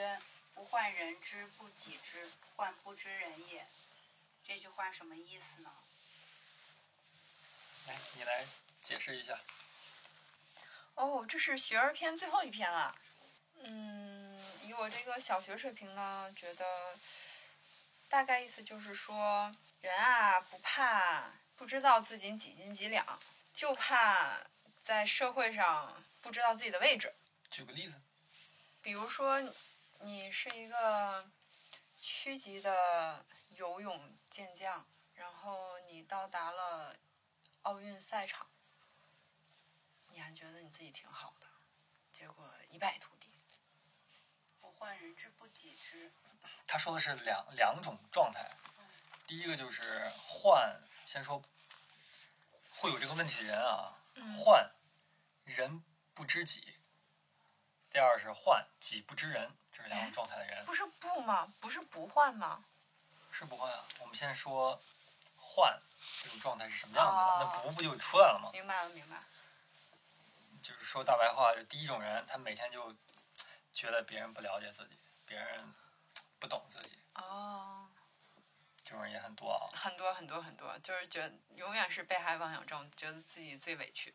曰：“不患人之不己知，患不知人也。”这句话什么意思呢？来，你来解释一下。哦，这是学而篇最后一篇了。嗯，以我这个小学水平呢，觉得大概意思就是说，人啊不怕不知道自己几斤几两，就怕在社会上不知道自己的位置。举个例子。比如说，你是一个区级的游泳健将，然后你到达了奥运赛场，你还觉得你自己挺好的，结果一败涂地。不患人之不己知。他说的是两两种状态，第一个就是患，先说会有这个问题的人啊，患人不知己。第二是患己不知人，这是两种状态的人。不是不吗？不是不患吗？是不患啊。我们先说患这种状态是什么样子的，那不不就出来了吗？明白了，明白。就是说大白话，就第一种人，他每天就觉得别人不了解自己，别人不懂自己。哦。这种人也很多啊。很多很多很多，就是觉得永远是被害妄想症，觉得自己最委屈。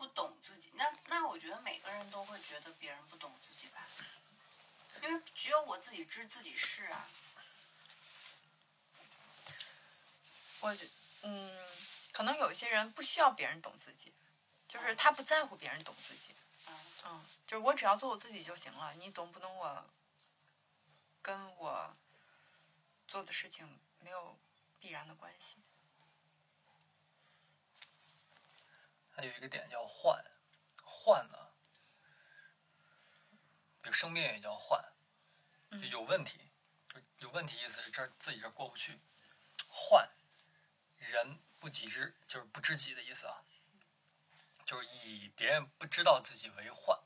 不懂自己，那那我觉得每个人都会觉得别人不懂自己吧，因为只有我自己知自己是啊。我觉，嗯，可能有些人不需要别人懂自己，就是他不在乎别人懂自己。嗯。嗯，就是我只要做我自己就行了，你懂不懂我，跟我做的事情没有必然的关系。它有一个点叫患，患呢，比如生病也叫患，就有问题，就有问题意思是这自己这过不去，患，人不己知就是不知己的意思啊，就是以别人不知道自己为患，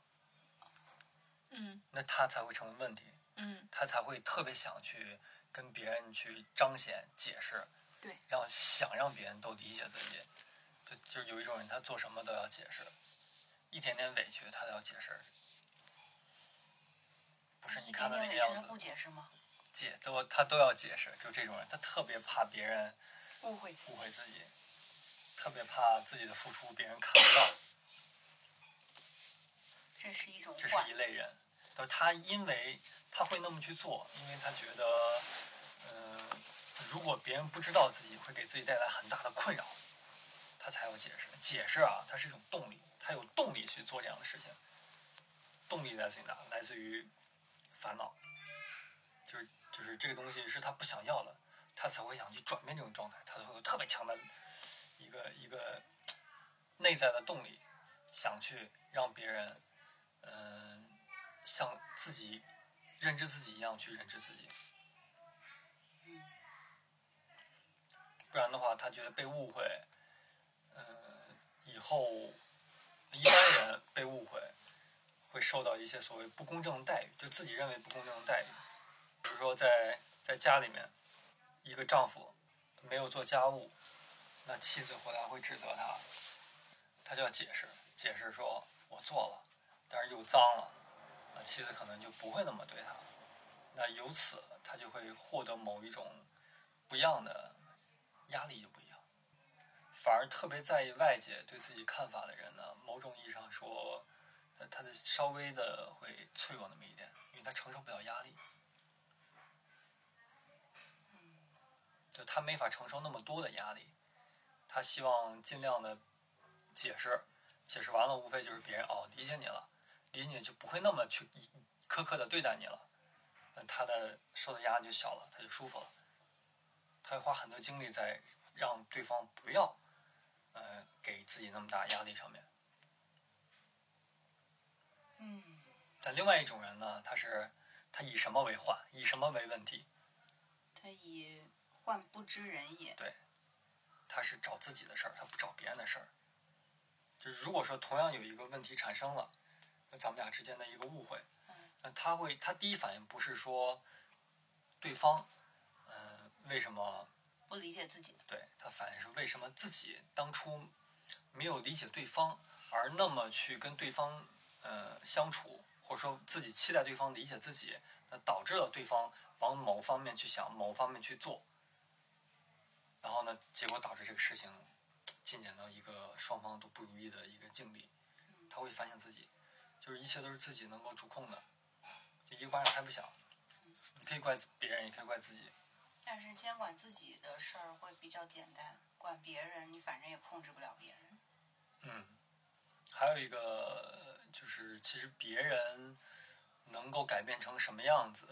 嗯，那他才会成为问题，嗯，他才会特别想去跟别人去彰显解释，对，让想让别人都理解自己。就就有一种人，他做什么都要解释，一点点委屈他都要解释，不是你看的那个样子。不解释吗？解都他都要解释，就这种人，他特别怕别人误会误会自己，特别怕自己的付出别人看不到。这是一种。这是一类人，是他因为他会那么去做，因为他觉得，嗯，如果别人不知道自己，会给自己带来很大的困扰。他才有解释，解释啊，它是一种动力，他有动力去做这样的事情。动力来自于哪？来自于烦恼，就是就是这个东西是他不想要的，他才会想去转变这种状态，他会有特别强的一个一个内在的动力，想去让别人嗯像自己认知自己一样去认知自己。不然的话，他觉得被误会。以后一般人被误会，会受到一些所谓不公正待遇，就自己认为不公正待遇。比如说，在在家里面，一个丈夫没有做家务，那妻子回来会指责他，他就要解释，解释说我做了，但是又脏了，那妻子可能就不会那么对他，那由此他就会获得某一种不一样的压力，就不一样。反而特别在意外界对自己看法的人呢，某种意义上说，他的稍微的会脆弱那么一点，因为他承受不了压力。就他没法承受那么多的压力，他希望尽量的解释，解释完了无非就是别人哦理解你了，理解你就不会那么去苛刻的对待你了，那他的受的压力就小了，他就舒服了，他会花很多精力在让对方不要。呃，给自己那么大压力上面，嗯。但另外一种人呢，他是他以什么为患，以什么为问题？他以患不知人也。对，他是找自己的事儿，他不找别人的事儿。就是如果说同样有一个问题产生了，那咱们俩之间的一个误会，那他会他第一反应不是说对方，嗯，为什么？不理解自己，对他反映是为什么自己当初没有理解对方，而那么去跟对方呃相处，或者说自己期待对方理解自己，那导致了对方往某方面去想，某方面去做，然后呢，结果导致这个事情进展到一个双方都不如意的一个境地。他会反省自己，就是一切都是自己能够主控的，就一个巴掌拍不响。你可以怪别人，也可以怪自己。但是监管自己的事儿会比较简单，管别人你反正也控制不了别人。嗯，还有一个就是，其实别人能够改变成什么样子，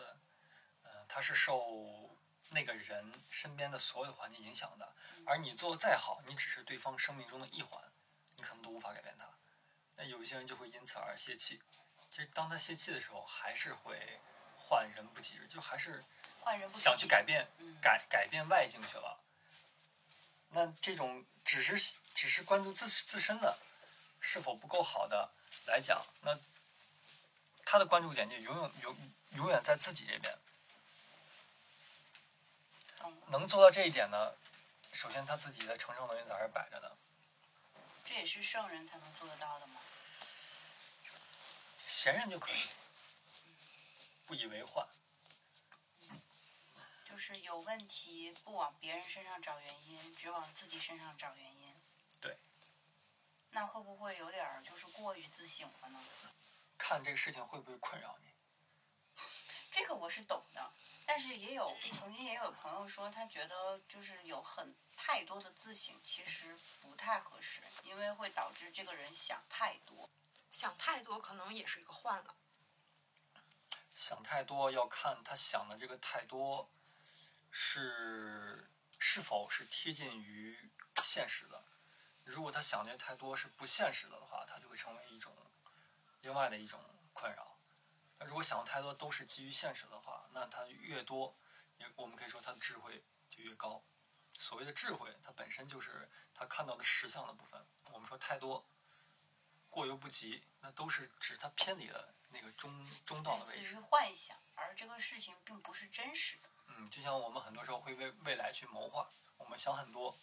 呃，他是受那个人身边的所有的环境影响的。而你做的再好，你只是对方生命中的一环，你可能都无法改变他。那有一些人就会因此而泄气。其实当他泄气的时候，还是会换人不及日，就还是换人不想去改变嗯改改变外境去了。那这种只是只是关注自自身的是否不够好的来讲，那他的关注点就永远永永远在自己这边。能做到这一点呢，首先他自己的承受能力在这儿摆着呢。这也是圣人才能做得到的吗？闲人就可以，不以为患。就是有问题不往别人身上找原因，只往自己身上找原因。对。那会不会有点儿就是过于自省了呢？看这个事情会不会困扰你？这个我是懂的，但是也有曾经也有朋友说，他觉得就是有很太多的自省，其实不太合适，因为会导致这个人想太多。想太多可能也是一个患了。想太多要看他想的这个太多是是否是贴近于现实的。如果他想的太多是不现实的的话，他就会成为一种另外的一种困扰。那如果想的太多都是基于现实的话，那他越多，也我们可以说他的智慧就越高。所谓的智慧，它本身就是他看到的实相的部分。我们说太多，过犹不及，那都是指他偏离了那个中中道的位置类似于。幻想，而这个事情并不是真实的。嗯，就像我们很多时候会为未来去谋划，我们想很多，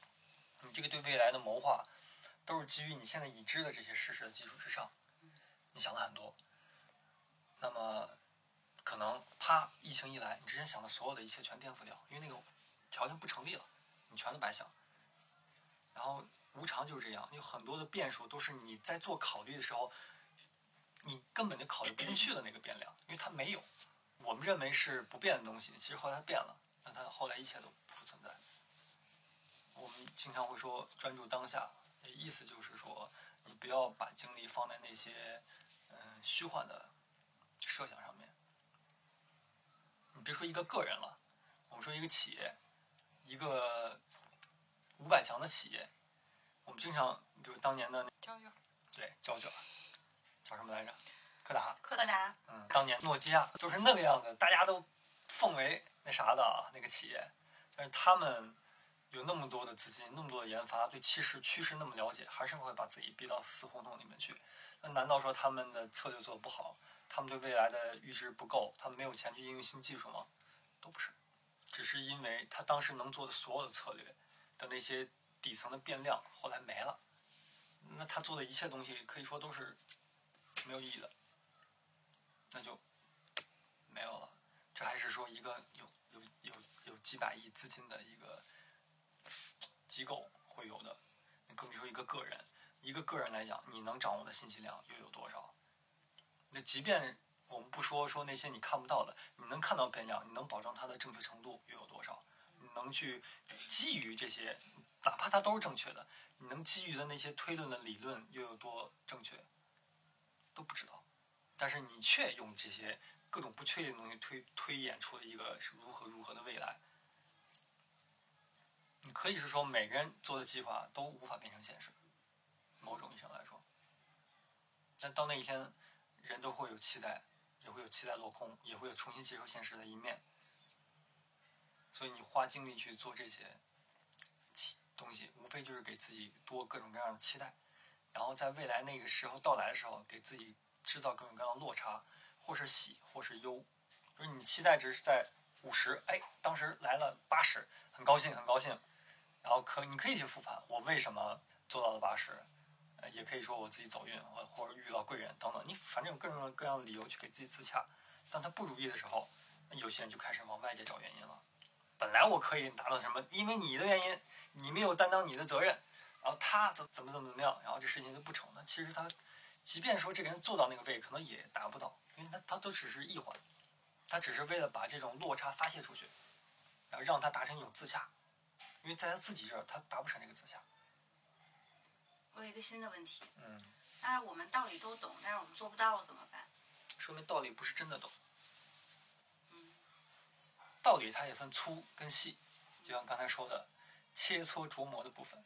你这个对未来的谋划，都是基于你现在已知的这些事实的基础之上，你想了很多，那么可能啪疫情一来，你之前想的所有的一切全颠覆掉，因为那个条件不成立了，你全都白想。然后无常就是这样，有很多的变数都是你在做考虑的时候，你根本就考虑不进去的那个变量，因为它没有。我们认为是不变的东西，其实后来它变了，那它后来一切都不复存在。我们经常会说专注当下，意思就是说，你不要把精力放在那些嗯虚幻的设想上面。你别说一个个人了，我们说一个企业，一个五百强的企业，我们经常比如当年的卷。对胶卷，叫什么来着？柯达。柯达，嗯，当年诺基亚都是那个样子，大家都奉为那啥的啊，那个企业，但是他们有那么多的资金，那么多的研发，对趋势趋势那么了解，还是会把自己逼到死胡同里面去。那难道说他们的策略做的不好，他们对未来的预知不够，他们没有钱去应用新技术吗？都不是，只是因为他当时能做的所有的策略的那些底层的变量后来没了，那他做的一切东西可以说都是没有意义的。那就没有了。这还是说一个有有有有几百亿资金的一个机构会有的，你更别说一个个人。一个个人来讲，你能掌握的信息量又有多少？那即便我们不说说那些你看不到的，你能看到变量，你能保证它的正确程度又有多少？你能去基于这些，哪怕它都是正确的，你能基于的那些推论的理论又有多正确？都不知道。但是你却用这些各种不确定的东西推推演出了一个是如何如何的未来。你可以是说每个人做的计划都无法变成现实，某种意义上来说。但到那一天，人都会有期待，也会有期待落空，也会有重新接受现实的一面。所以你花精力去做这些东西，无非就是给自己多各种各样的期待，然后在未来那个时候到来的时候，给自己制造各种各样的落差，或是喜，或是忧。就是你期待值是在五十，哎，当时来了八十，很高兴，很高兴。然后可你可以去复盘，我为什么做到了八十？呃，也可以说我自己走运，或或者遇到贵人等等，你反正有各种各样的理由去给自己自洽。当他不如意的时候，有些人就开始往外界找原因了。本来我可以达到什么，因为你的原因，你没有担当你的责任，然后他怎怎么怎么怎么样，然后这事情就不成。那其实他，即便说这个人做到那个位，可能也达不到，因为他他都只是一环，他只是为了把这种落差发泄出去，然后让他达成一种自洽，因为在他自己这儿，他达不成这个自洽。我有一个新的问题，嗯，那我们道理都懂，但是我们做不到怎么办？说明道理不是真的懂。嗯道理它也分粗跟细，就像刚才说的，切磋琢磨的部分，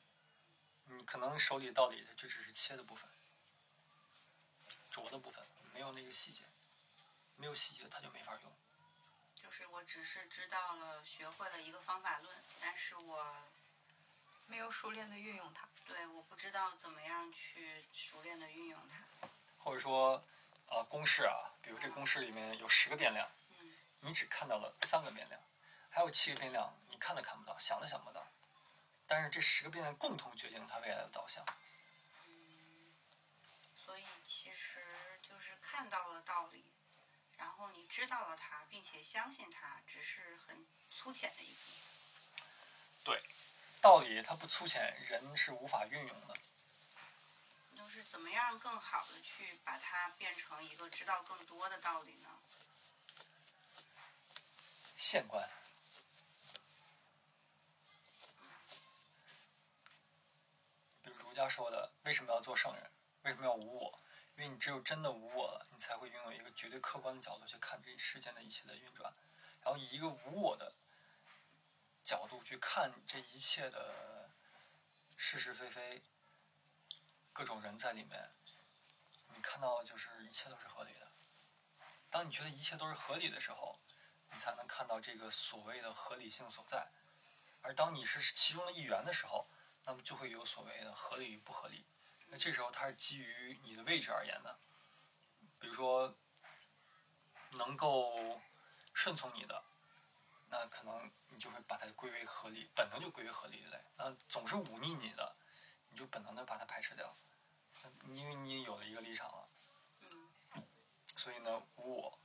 你可能手里道理就只是切的部分，琢的部分，没有那个细节，没有细节它就没法用。就是我只是知道了，学会了一个方法论，但是我没有熟练的运用它。对我不知道怎么样去熟练的运用它。或者说，啊、公式啊，比如这公式里面有十个变量，嗯你只看到了三个变量，还有七个变量你看都看不到，想都想不到。但是这十个变量共同决定了它未来的导向。所以其实就是看到了道理，然后你知道了它，并且相信它，只是很粗浅的一步。对，道理它不粗浅，人是无法运用的。就是怎么样更好的去把它变成一个知道更多的道理呢？县官。比如儒家说的，为什么要做圣人？为什么要无我？因为你只有真的无我了，你才会拥有一个绝对客观的角度去看这世间的一切的运转，然后以一个无我的角度去看这一切的是是非非，各种人在里面，你看到就是一切都是合理的。当你觉得一切都是合理的时候，你才能看到这个所谓的合理性所在。而当你是其中的一员的时候，那么就会有所谓的合理与不合理。那这时候它是基于你的位置而言的。比如说，能够顺从你的，那可能你就会把它归为合理，本能就归为合理一类。那总是忤逆你的，你就本能的把它排斥掉，因为你有了一个立场了。嗯所以呢，无我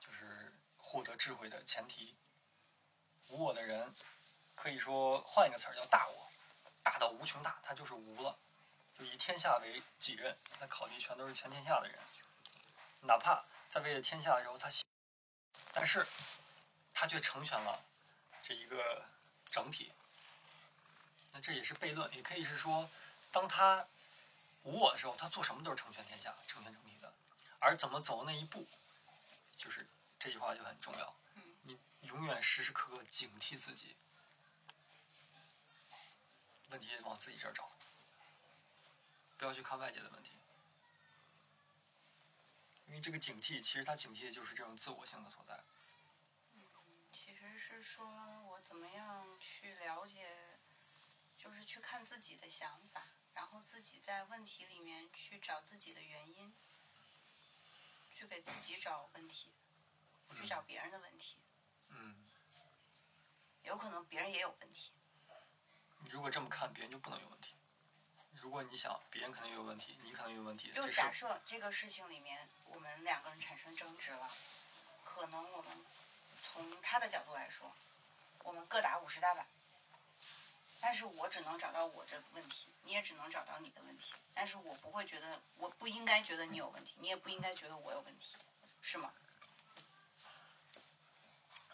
就是获得智慧的前提。无我的人，可以说换一个词儿叫大我，大到无穷大，他就是无了，就以天下为己任，他考虑全都是全天下的人，哪怕在为了天下的时候他喜，但是他却成全了这一个整体。那这也是悖论，也可以是说，当他无我的时候，他做什么都是成全天下、成全整体的。而怎么走那一步，就是这句话就很重要。嗯你永远时时刻刻警惕自己，问题往自己这儿找，不要去看外界的问题，因为这个警惕，其实它警惕的就是这种自我性的所在。其实是说我怎么样去了解，就是去看自己的想法，然后自己在问题里面去找自己的原因，去给自己找问题，不去找别人的问题。嗯，有可能别人也有问题。你如果这么看，别人就不能有问题。如果你想别人可能也有问题，你可能也有问题，就假设这个事情里面我们两个人产生争执了，可能我们从他的角度来说，我们各打五十大板，但是我只能找到我这个问题，你也只能找到你的问题，但是我不会觉得，我不应该觉得你有问题，你也不应该觉得我有问题，是吗？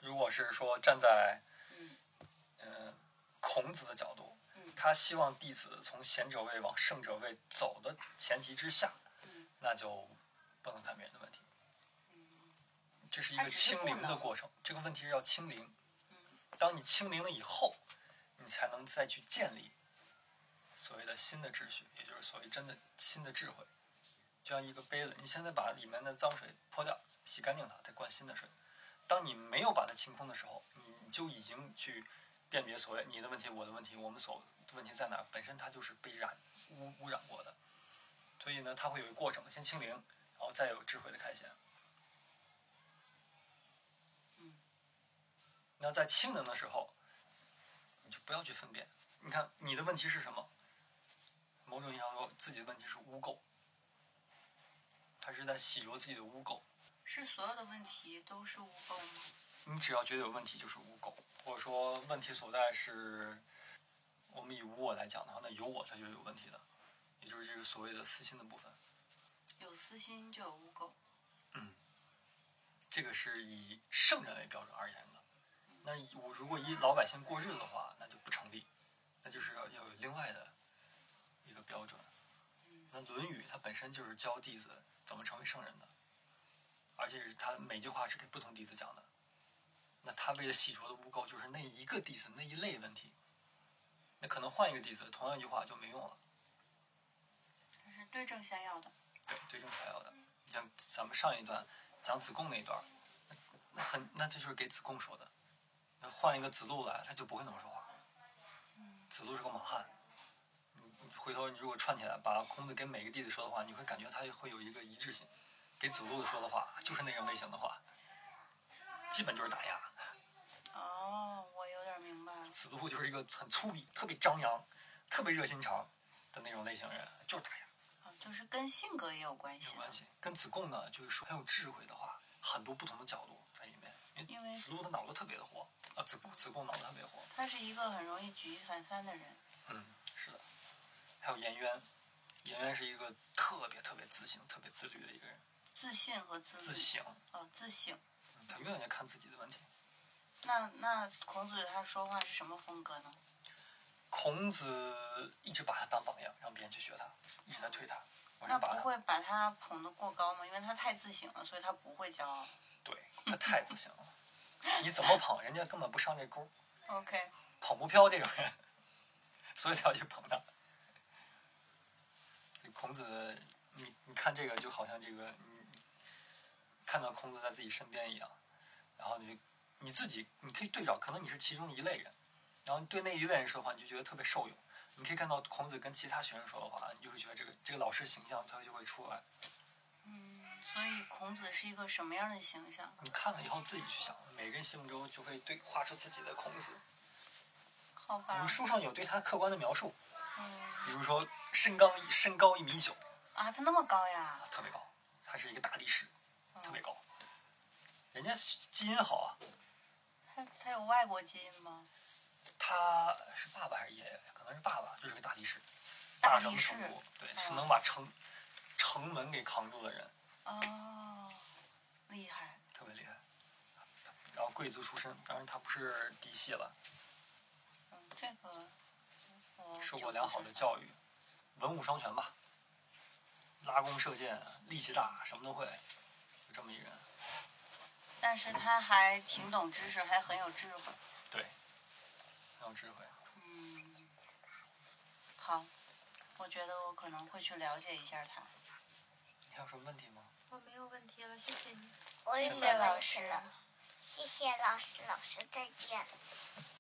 如果是说站在嗯呃孔子的角度嗯，他希望弟子从贤者位往圣者位走的前提之下，嗯那就不能看别人的问题。嗯这是一个清零的过程，这个问题是要清零。嗯当你清零了以后，你才能再去建立所谓的新的秩序，也就是所谓真的新的智慧。就像一个杯子，你现在把里面的脏水泼掉，洗干净它，再灌新的水。当你没有把它清空的时候，你就已经去辨别所谓你的问题、我的问题、我们所的问题在哪儿，本身它就是被染污污染过的。所以呢，它会有一个过程，先清零，然后再有智慧的开显。嗯那在清零的时候，你就不要去分辨。你看你的问题是什么？某种意义上说，自己的问题是污垢，他是在洗濯自己的污垢。是所有的问题都是污垢吗？你只要觉得有问题，就是污垢，或者说问题所在是，我们以无我来讲的话，那有我它就有问题的，也就是这个所谓的私心的部分。有私心就有污垢。嗯这个是以圣人为标准而言的。那以我如果以老百姓过日子的话，那就不成立，那就是要要有另外的一个标准。那《论语》它本身就是教弟子怎么成为圣人的，而且是他每句话是给不同弟子讲的。那他为了洗濯的污垢，就是那一个弟子那一类问题。那可能换一个弟子，同样一句话就没用了。这是对症下药的。对，对症下药的。你像咱们上一段讲子贡那一段，那那很那这就是给子贡说的。那换一个子路来，他就不会那么说话。子路是个莽汉。回头你如果串起来，把孔子给每个弟子说的话，你会感觉他会有一个一致性。给子路说的话就是那种类型的话，基本就是打压。子路就是一个很粗鄙、特别张扬、特别热心肠的那种类型人，就是打压。啊，就是跟性格也有关系的。有关系。跟子贡呢，就是说很有智慧的话，很多不同的角度在里面。因因为子路他脑子特别的活，啊，子子贡脑子特别活。他是一个很容易举一反三的人。嗯，是的。还有颜渊，颜渊是一个特别特别自信、特别自律的一个人，自信和自律。自省，哦，自省。嗯他永远在看自己的问题。那那孔子他说话是什么风格呢？孔子一直把他当榜样，让别人去学他，一直在推他，往那。不会把他捧得过高吗？因为他太自省了，所以他不会骄傲。对他太自信了，你怎么捧人家根本不上这钩，OK，捧不飘这种人，所以才要去捧他。孔子，你你看这个就好像这个，你看到孔子在自己身边一样，然后你你自己你可以对照，可能你是其中一类人，然后对那一类人说的话，你就觉得特别受用。你可以看到孔子跟其他学生说的话，你就会觉得这个这个老师形象他就会出来。嗯，所以孔子是一个什么样的形象？你看了以后自己去想，每个人心目中就会对画出自己的孔子。好吧我们。书上有对他客观的描述，嗯比如说身高一身高一米九，啊，他那么高呀？特别高，他是一个大力士，特别嗯高。人家基因好啊，他他有外国基因吗？他是爸爸还是爷爷？可能是爸爸，就是个大力士，大力士对，哦是能把城城门给扛住的人，哦，厉害。特别厉害。然后贵族出身，当然他不是嫡系了，嗯，这个我受过良好的教育，文武双全吧，拉弓射箭，力气大，什么都会，就这么一人。但是他还挺懂知识，还很有智慧。对，很有智慧。嗯，好，我觉得我可能会去了解一下他。你还有什么问题吗？我没有问题了，谢谢你。我也谢谢老师了。谢谢老师，老师再见。